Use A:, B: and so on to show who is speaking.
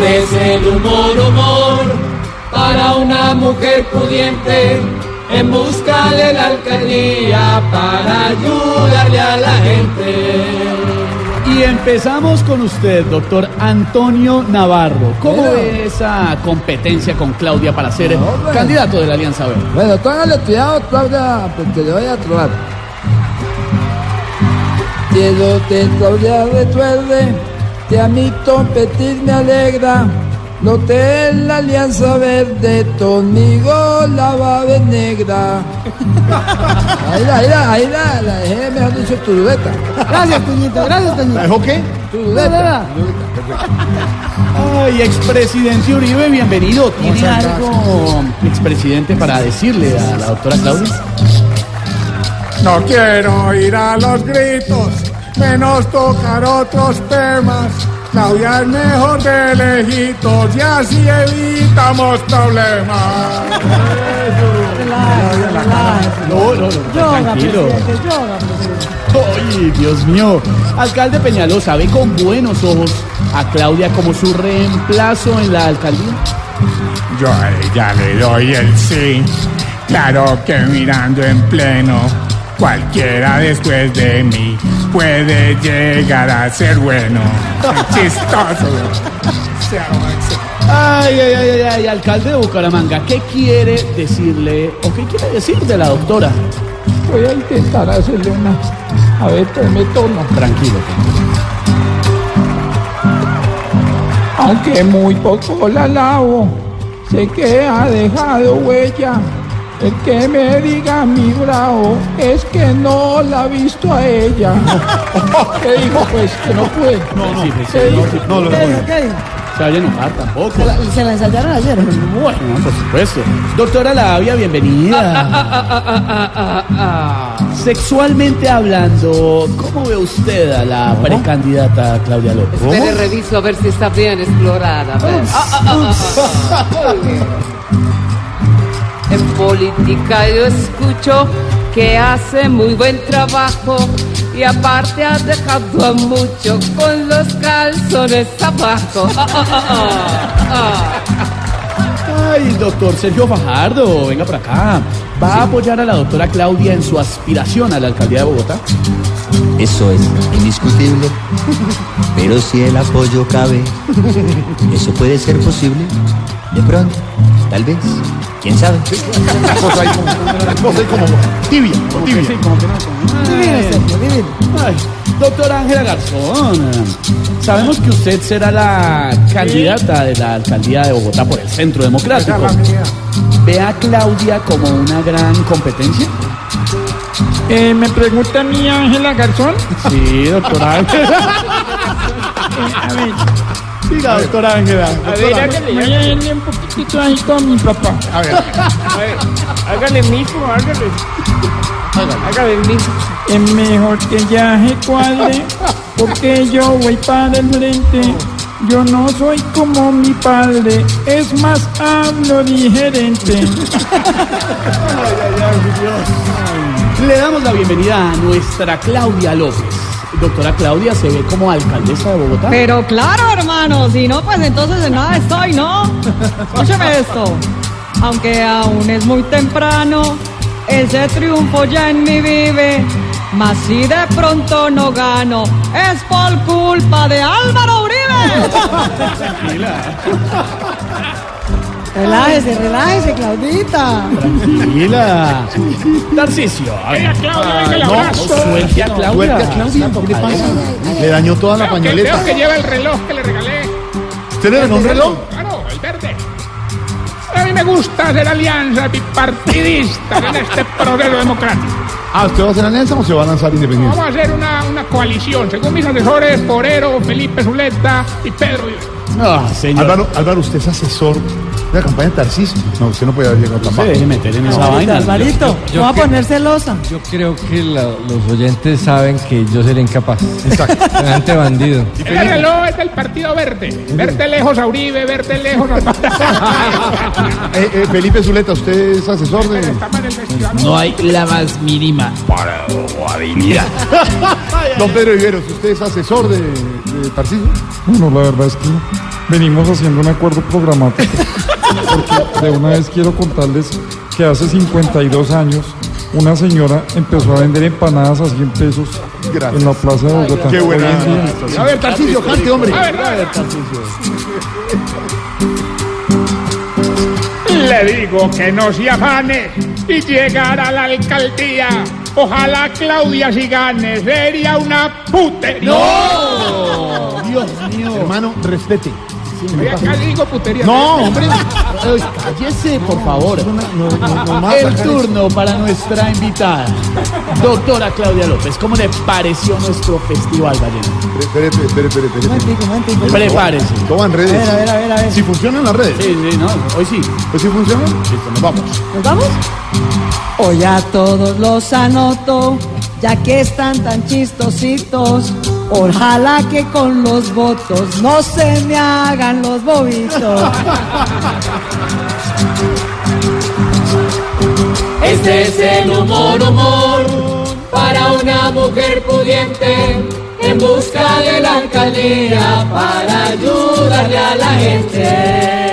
A: Este es el humor, humor, para una mujer pudiente en busca de la alcaldía para ayudarle a la gente.
B: Y empezamos con usted, doctor Antonio Navarro. ¿Cómo ve esa competencia con Claudia para ser
C: bueno.
B: candidato de la Alianza Verde?
C: Bueno, póngale cuidado, Claudia, porque le voy a trobar. Quiero te Claudia recuerde que a mí competir me alegra. No te la alianza verde, conmigo la va de negra. Ahí la, ahí la, ahí la, la dejé, mejor dicho, turuleta.
D: Gracias, Toñito, gracias, Toñito.
B: ¿Dejó qué?
C: Turuleta.
B: Ay, expresidente Uribe, bienvenido. ¿Tiene algo, expresidente, para decirle a la doctora Claudia?
E: No quiero ir a los gritos, menos tocar otros temas. Claudia es mejor de lejitos y así evitamos problemas.
B: No, no, no,
D: Yoga,
B: tranquilo. Dios mío. Alcalde Peñalosa, ¿ve con buenos ojos a Claudia como su reemplazo en la alcaldía?
E: Yo a ella le doy el sí. Claro que mirando en pleno, cualquiera después de mí puede llegar a ser bueno. Chistoso.
B: Ay, ay, ay, ay, ay, alcalde de Bucaramanga, ¿qué quiere decirle o qué quiere decir de la doctora?
C: Voy a intentar hacerle una. A ver, me tono.
B: Tranquilo.
C: Aunque muy poco la lavo, sé que ha dejado huella. El que me diga mi bravo es que no la ha visto a ella. ¿Qué dijo? Pues que no puede.
B: No, no, sí, sí,
C: ¿Qué dijo?
B: no, no,
D: ¿Qué dijo? ¿Qué dijo?
B: se vaya a enojar tampoco.
D: ¿Se la, se la ensayaron ayer?
B: Bueno, por supuesto. Doctora Lavia, bienvenida. Sexualmente hablando, ¿cómo ve usted a la precandidata Claudia López?
A: Espere, reviso a ver si está bien explorada. Ah, ah, ah, ah, ah. Muy bien. En política yo escucho que hace muy buen trabajo y aparte ha dejado a mucho con los calzones abajo.
B: Ay, doctor Sergio Fajardo, venga por acá. ¿Va a apoyar a la doctora Claudia en su aspiración a la alcaldía de Bogotá?
F: Eso es indiscutible. Pero si el apoyo cabe, eso puede ser posible. De pronto, tal vez. ¿Quién sabe?
B: Una cosa ahí como, una cosa ahí como tibia, como tibia. Sí, como que no. Ay, doctora Ángela Garzón, sabemos que usted será la candidata de la alcaldía de Bogotá por el Centro Democrático. ¿Ve a Claudia como una gran competencia?
C: Eh, ¿Me pregunta a mí Ángela Garzón?
B: Sí, doctora Ángela.
C: A ver,
B: Diga, doctora Ángela.
C: voy a irle un poquitito ahí con mi papá.
A: Hágale mismo, hágale. Hágale mismo.
C: Es mejor que ya se cuadre, porque yo voy para el frente. Yo no soy como mi padre, es más hablo diferente.
B: Le damos la bienvenida a nuestra Claudia López. Doctora Claudia, ¿se ve como alcaldesa de Bogotá?
D: Pero claro, hermano, si no, pues entonces en nada estoy, ¿no? Escúcheme esto. Aunque aún es muy temprano, ese triunfo ya en mí vive. Mas si de pronto no gano, es por culpa de Álvaro Uribe. Relájese, relájese, Claudita.
B: Tranquila. Tarcisio. a ver. no, suelte a Claudia.
G: Suelte a Claudia, ¿qué le pasa? Le dañó toda la pañoleta.
E: Creo que lleva el reloj que le regalé.
G: ¿Usted le regaló un reloj?
E: Claro, el verde. A mí me gusta ser alianza bipartidista en este proceso democrático.
G: Ah, ¿usted va a hacer alianza o se va a lanzar independiente?
E: Vamos a hacer una, una coalición, según mis asesores, Forero, Felipe Zuleta y Pedro Vives.
B: Ah, señor.
G: Álvaro, Álvaro, usted es asesor de la campaña de Tarcisio. No, usted no puede haber llegado tan bajo.
B: deje meter en esa vaina.
D: Alvarito,
H: yo
D: no va a poner celosa.
H: Yo creo que la- los oyentes saben que yo seré incapaz.
G: Exacto.
H: Semejante bandido.
E: El reloj es del Partido Verde. Verte lejos a Uribe, verte lejos a...
G: Eh, eh, Felipe Zuleta, ¿usted es asesor de...?
E: Estamos en el festival.
I: No hay la más mínima probabilidad.
G: Don Pedro Viveros, ¿usted es asesor de, de Tarcisio?
J: Bueno, la verdad es que venimos haciendo un acuerdo programático. Porque de una vez quiero contarles que hace 52 años una señora empezó a vender empanadas a 100 pesos en la plaza de Bogotá.
G: Qué buena. A ver, Tarcisio, cante, hombre.
B: A ver, a ver, Tarcisio.
E: Le digo que no se afane y llegar a la alcaldía. Ojalá Claudia si gane, sería una putería.
G: Dios mío. Hermano, respete.
E: Yo acá digo putería.
G: No, hombre.
B: Ay, Cállese, por favor. El turno para nuestra invitada, doctora Claudia López. ¿Cómo le pareció nuestro festival Vallenato?
G: espere, espere, espere.
C: Momentico, momentico.
B: Prepárese.
G: ¿Cómo en
C: A
G: redes?
C: a ver, a ver, a ver.
G: Si funcionan las redes.
B: Sí, sí, no, hoy sí.
G: Pues si funcionan. Listo, nos vamos.
C: ¿Nos vamos? Hoy a todos los anoto, ya que están tan chistositos. Ojalá que con los votos no se me hagan los bobitos.
A: Este es el humor, humor, para una mujer pudiente en busca de la alcaldía para ayudarle a la gente.